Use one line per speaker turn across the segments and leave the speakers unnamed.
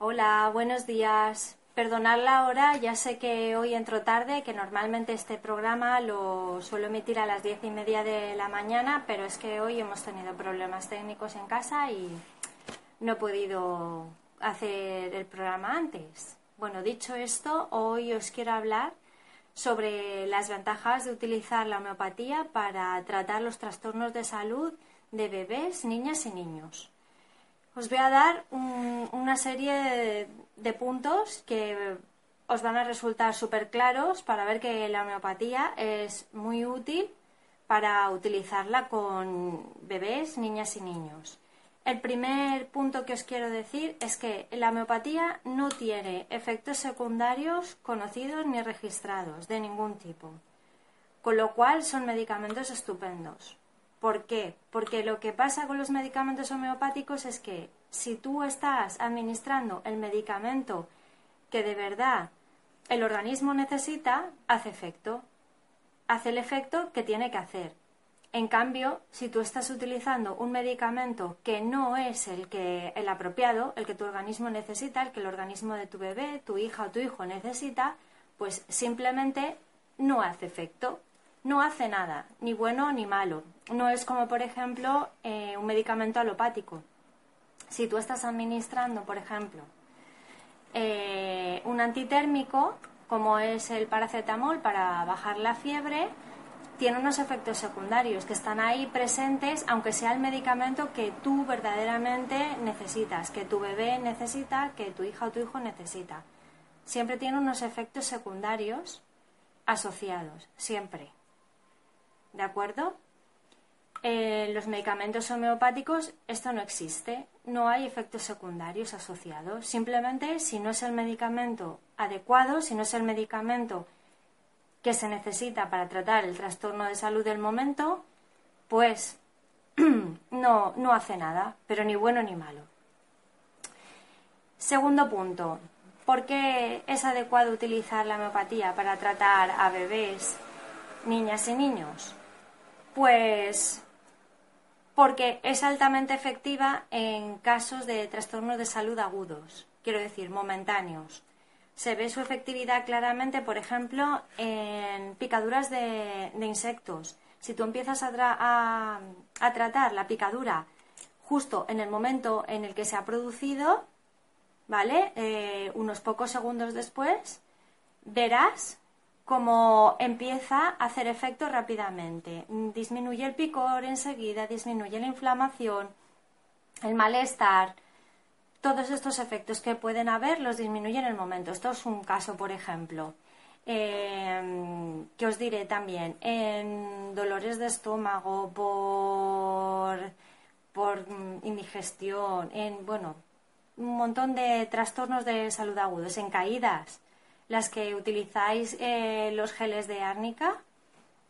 Hola, buenos días. Perdonad la hora, ya sé que hoy entro tarde, que normalmente este programa lo suelo emitir a las diez y media de la mañana, pero es que hoy hemos tenido problemas técnicos en casa y no he podido hacer el programa antes. Bueno, dicho esto, hoy os quiero hablar sobre las ventajas de utilizar la homeopatía para tratar los trastornos de salud de bebés, niñas y niños. Os voy a dar una serie de, puntos que os van a resultar súper claros para ver que la homeopatía es muy útil para utilizarla con bebés, niñas y niños. El primer punto que os quiero decir es que la homeopatía no tiene efectos secundarios conocidos ni registrados de ningún tipo, con lo cual son medicamentos estupendos. ¿Por qué? Porque lo que pasa con los medicamentos homeopáticos es que si tú estás administrando el medicamento que de verdad el organismo necesita, hace efecto. Hace el efecto que tiene que hacer. En cambio, si tú estás utilizando un medicamento que no es el que el apropiado, el que tu organismo necesita, el que el organismo de tu bebé, tu hija o tu hijo necesita, pues simplemente no hace efecto no hace nada, ni bueno ni malo. No es como, por ejemplo, eh, un medicamento alopático. Si tú estás administrando, por ejemplo, eh, un antitérmico, como es el paracetamol para bajar la fiebre, tiene unos efectos secundarios que están ahí presentes, aunque sea el medicamento que tú verdaderamente necesitas, que tu bebé necesita, que tu hija o tu hijo necesita. Siempre tiene unos efectos secundarios asociados, siempre. ¿De acuerdo? En los medicamentos homeopáticos esto no existe, no hay efectos secundarios asociados. Simplemente si no es el medicamento adecuado, si no es el medicamento que se necesita para tratar el trastorno de salud del momento, pues no, no hace nada, pero ni bueno ni malo. Segundo punto, ¿por qué es adecuado utilizar la homeopatía para tratar a bebés, niñas y niños? Pues porque es altamente efectiva en casos de trastornos de salud agudos, quiero decir, momentáneos. Se ve su efectividad claramente, por ejemplo, en picaduras de, insectos. Si tú empiezas a, tratar la picadura justo en el momento en el que se ha producido, ¿vale? Eh, unos pocos segundos después, verás como empieza a hacer efecto rápidamente. Disminuye el picor enseguida, disminuye la inflamación, el malestar. Todos estos efectos que pueden haber los disminuye en el momento. Esto es un caso, por ejemplo. Eh, que os diré también, en dolores de estómago por, por indigestión, en, bueno, un montón de trastornos de salud agudos, en caídas, las que utilizáis eh, los geles de árnica,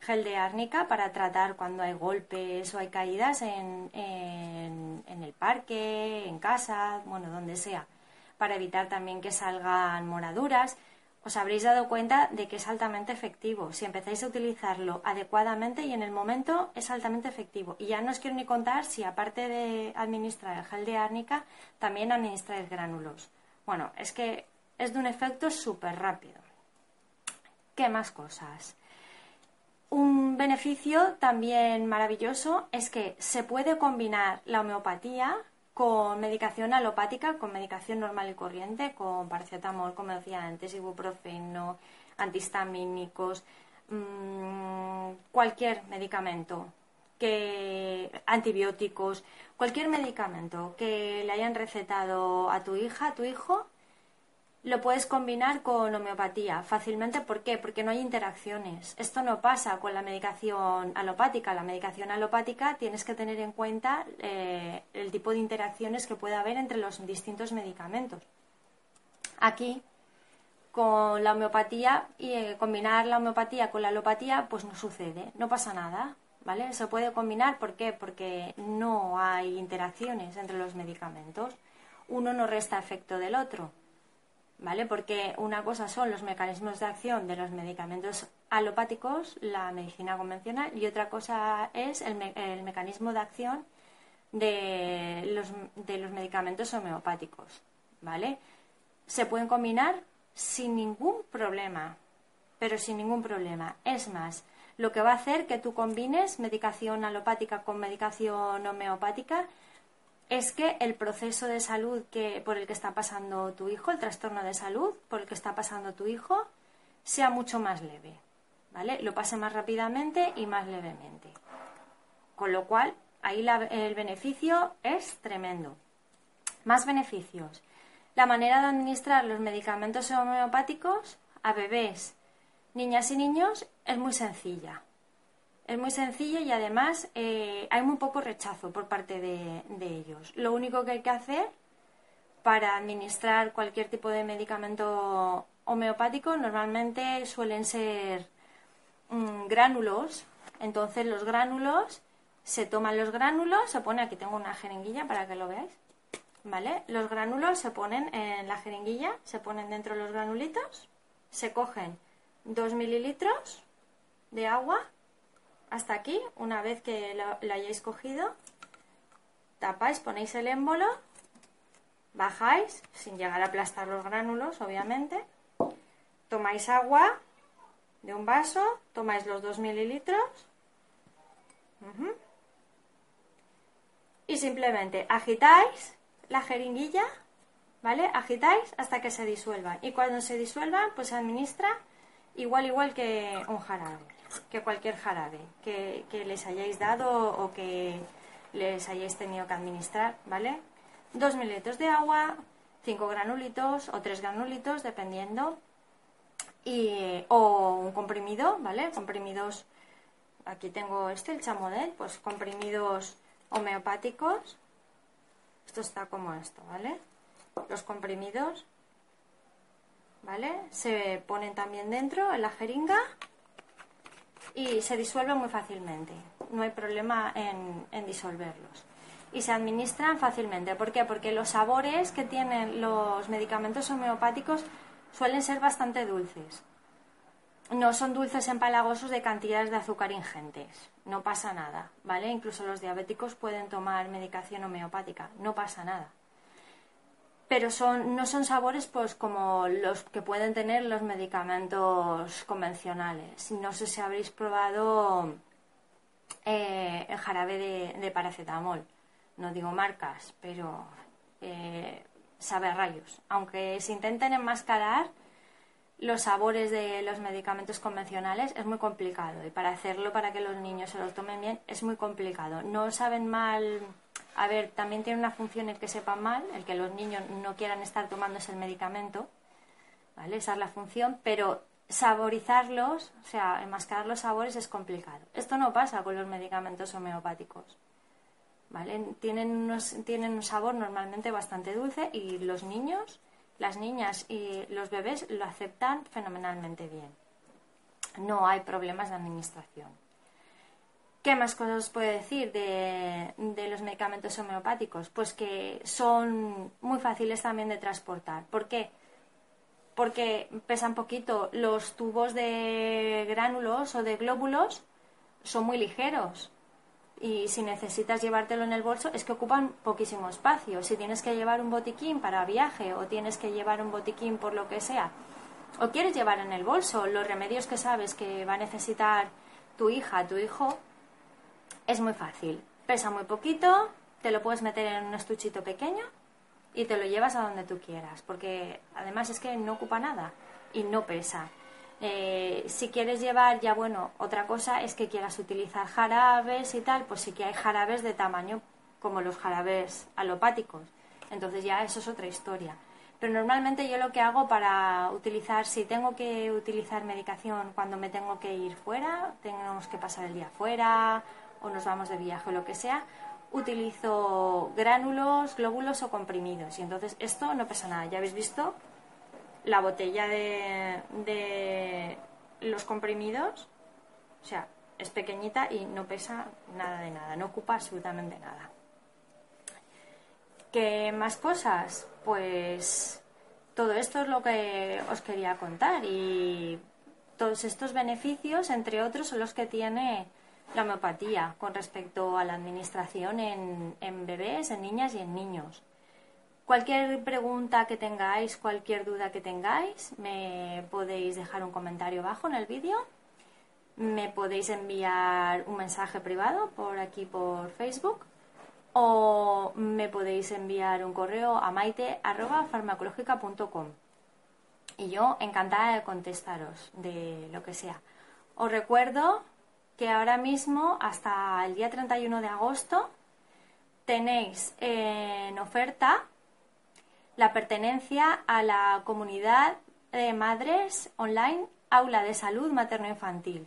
gel de árnica para tratar cuando hay golpes o hay caídas en, en, el parque, en casa, bueno, donde sea, para evitar también que salgan moraduras. Os habréis dado cuenta de que es altamente efectivo. Si empezáis a utilizarlo adecuadamente y en el momento es altamente efectivo. Y ya no os quiero ni contar si aparte de administrar el gel de árnica, también administráis gránulos. Bueno, es que es de un efecto súper rápido. ¿Qué más cosas? Un beneficio también maravilloso es que se puede combinar la homeopatía con medicación alopática, con medicación normal y corriente, con paracetamol, como decía antes, ibuprofeno, antihistamínicos, mm, cualquier medicamento, que antibióticos, cualquier medicamento que le hayan recetado a tu hija, a tu hijo, lo puedes combinar con homeopatía fácilmente. ¿Por qué? Porque no hay interacciones. Esto no pasa con la medicación alopática. La medicación alopática tienes que tener en cuenta eh, el tipo de interacciones que puede haber entre los distintos medicamentos. Aquí, con la homeopatía y eh, combinar la homeopatía con la alopatía, pues no sucede, no pasa nada. ¿Vale? Se puede combinar, ¿por qué? Porque no hay interacciones entre los medicamentos. Uno no resta efecto del otro. ¿Vale? Porque una cosa son los mecanismos de acción de los medicamentos alopáticos, la medicina convencional, y otra cosa es el, mecanismo de acción de los, de los medicamentos homeopáticos, ¿vale? Se pueden combinar sin ningún problema, pero sin ningún problema. Es más, lo que va a hacer que tú combines medicación alopática con medicación homeopática es que el proceso de salud que, por el que está pasando tu hijo, el trastorno de salud por el que está pasando tu hijo, sea mucho más leve, ¿vale? Lo pase más rápidamente y más levemente. Con lo cual, ahí el beneficio es tremendo. Más beneficios. La manera de administrar los medicamentos homeopáticos a bebés, niñas y niños es muy sencilla. Es muy sencilla y además eh, hay muy poco rechazo por parte de, ellos. Lo único que hay que hacer para administrar cualquier tipo de medicamento homeopático normalmente suelen ser mm, gránulos. Entonces los gránulos, se toman los gránulos, se pone, aquí tengo una jeringuilla para que lo veáis, ¿vale? Los gránulos se ponen en la jeringuilla, se ponen dentro de los granulitos, se cogen 2 mililitros de agua hasta aquí, una vez que la hayáis cogido, tapáis, ponéis el émbolo, bajáis, sin llegar a aplastar los gránulos, obviamente, tomáis agua de un vaso, tomáis los 2 mililitros y simplemente agitáis la jeringuilla, ¿vale? Agitáis hasta que se disuelva y cuando se disuelva, pues se administra igual igual que un jarabe, que cualquier jarabe que, les hayáis dado o que les hayáis tenido que administrar, ¿vale? Dos mililitros de agua, cinco granulitos o tres granulitos, dependiendo, y, o un comprimido, ¿vale? Comprimidos, aquí tengo este, el chamodet, pues comprimidos homeopáticos. Esto está como esto, ¿vale? Los comprimidos ¿vale? Se ponen también dentro en la jeringa y se disuelven muy fácilmente. No hay problema en, disolverlos. Y se administran fácilmente. ¿Por qué? Porque los sabores que tienen los medicamentos homeopáticos suelen ser bastante dulces. No son dulces empalagosos de cantidades de azúcar ingentes. No pasa nada, ¿vale? Incluso los diabéticos pueden tomar medicación homeopática. No pasa nada pero son, no son sabores pues como los que pueden tener los medicamentos convencionales. No sé si habréis probado eh, el jarabe de, paracetamol. No digo marcas, pero eh, sabe rayos. Aunque se intenten enmascarar los sabores de los medicamentos convencionales es muy complicado y para hacerlo para que los niños se los tomen bien es muy complicado. No saben mal a ver, también tiene una función el que sepan mal, el que los niños no quieran estar tomándose el medicamento, ¿vale? Esa es la función, pero saborizarlos, o sea, enmascarar los sabores es complicado. Esto no pasa con los medicamentos homeopáticos, ¿vale? Tienen, tienen un sabor normalmente bastante dulce y los niños, las niñas y los bebés lo aceptan fenomenalmente bien. No hay problemas de administración. ¿Qué más cosas os puedo decir de, los medicamentos homeopáticos? Pues que son muy fáciles también de transportar. ¿Por qué? Porque pesan poquito. Los tubos de gránulos o de glóbulos son muy ligeros. Y si necesitas llevártelo en el bolso, es que ocupan poquísimo espacio. Si tienes que llevar un botiquín para viaje o tienes que llevar un botiquín por lo que sea, o quieres llevar en el bolso los remedios que sabes que va a necesitar tu hija, tu hijo, es muy fácil. Pesa muy poquito, te lo puedes meter en un estuchito pequeño y te lo llevas a donde tú quieras, porque además es que no ocupa nada y no pesa. Eh, si quieres llevar, ya bueno, otra cosa es que quieras utilizar jarabes y tal, pues sí que hay jarabes de tamaño como los jarabes alopáticos. Entonces ya eso es otra historia. Pero normalmente yo lo que hago para utilizar, si tengo que utilizar medicación cuando me tengo que ir fuera, tenemos que pasar el día fuera o nos vamos de viaje o lo que sea, utilizo gránulos, glóbulos o comprimidos. Y entonces esto no pesa nada. Ya habéis visto la botella de, de los comprimidos. O sea, es pequeñita y no pesa nada de nada, no ocupa absolutamente nada. ¿Qué más cosas? Pues todo esto es lo que os quería contar y todos estos beneficios, entre otros, son los que tiene la homeopatía con respecto a la administración en, bebés, en niñas y en niños. Cualquier pregunta que tengáis, cualquier duda que tengáis, me podéis dejar un comentario abajo en el vídeo. Me podéis enviar un mensaje privado por aquí por Facebook o me podéis enviar un correo a maite.farmacológica.com y yo encantada de contestaros de lo que sea. Os recuerdo que ahora mismo hasta el día 31 de agosto tenéis en oferta la pertenencia a la comunidad de madres online Aula de Salud Materno-Infantil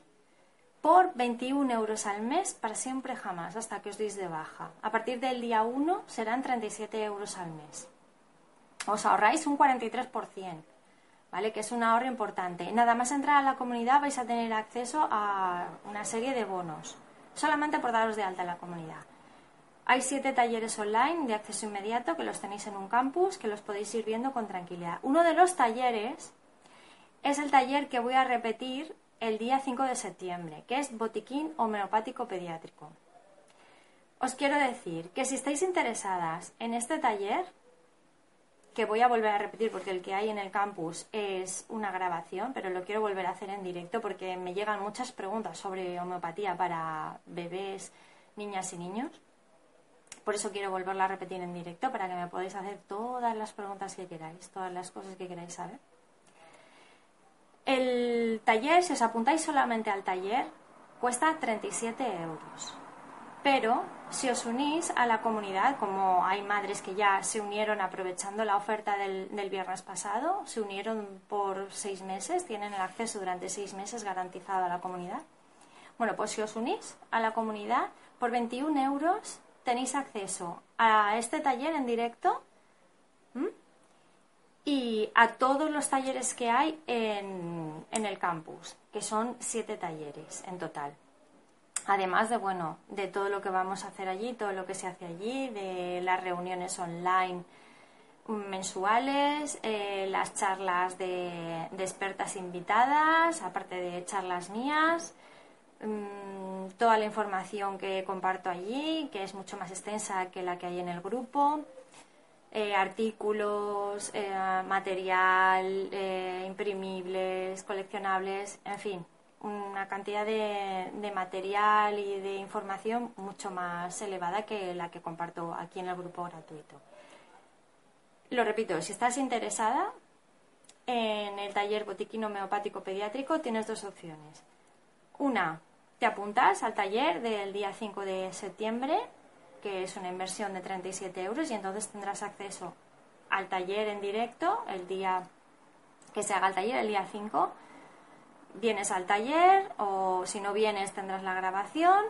por 21 euros al mes para siempre jamás, hasta que os deis de baja. A partir del día 1 serán 37 euros al mes. Os ahorráis un 43%, ¿vale? Que es un ahorro importante. Nada más entrar a la comunidad vais a tener acceso a una serie de bonos, solamente por daros de alta en la comunidad. Hay siete talleres online de acceso inmediato que los tenéis en un campus, que los podéis ir viendo con tranquilidad. Uno de los talleres es el taller que voy a repetir el día 5 de septiembre, que es botiquín homeopático pediátrico. Os quiero decir que si estáis interesadas en este taller, que voy a volver a repetir porque el que hay en el campus es una grabación, pero lo quiero volver a hacer en directo porque me llegan muchas preguntas sobre homeopatía para bebés, niñas y niños. Por eso quiero volverla a repetir en directo para que me podáis hacer todas las preguntas que queráis, todas las cosas que queráis saber. El taller, si os apuntáis solamente al taller, cuesta 37 euros. Pero si os unís a la comunidad, como hay madres que ya se unieron aprovechando la oferta del, viernes pasado, se unieron por seis meses, tienen el acceso durante seis meses garantizado a la comunidad. Bueno, pues si os unís a la comunidad, por 21 euros tenéis acceso a este taller en directo y a todos los talleres que hay en, el campus, que son siete talleres en total. Además de, bueno, de todo lo que vamos a hacer allí, todo lo que se hace allí, de las reuniones online mensuales, eh, las charlas de, expertas invitadas, aparte de charlas mías, mm, toda la información que comparto allí, que es mucho más extensa que la que hay en el grupo, eh, artículos, eh, material, imprimibles, coleccionables, en fin, una cantidad de, material y de información mucho más elevada que la que comparto aquí en el grupo gratuito. Lo repito, si estás interesada en el taller botiquín homeopático pediátrico, tienes dos opciones. Una, te apuntas al taller del día 5 de septiembre que es una inversión de 37 euros y entonces tendrás acceso al taller en directo el día que se haga el taller, el día 5. Vienes al taller o si no vienes tendrás la grabación,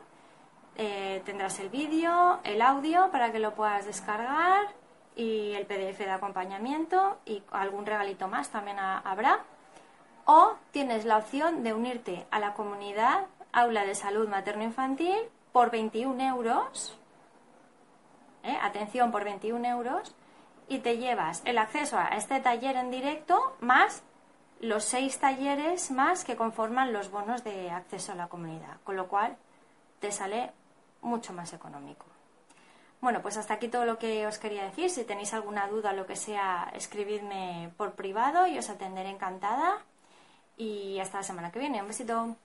eh, tendrás el vídeo, el audio para que lo puedas descargar y el PDF de acompañamiento y algún regalito más también habrá. O tienes la opción de unirte a la comunidad Aula de Salud Materno-Infantil por 21 euros ¿eh? atención, por 21 euros, y te llevas el acceso a este taller en directo más los seis talleres más que conforman los bonos de acceso a la comunidad, con lo cual te sale mucho más económico. Bueno, pues hasta aquí todo lo que os quería decir. Si tenéis alguna duda lo que sea, escribidme por privado y os atenderé encantada. Y hasta la semana que viene. Un besito.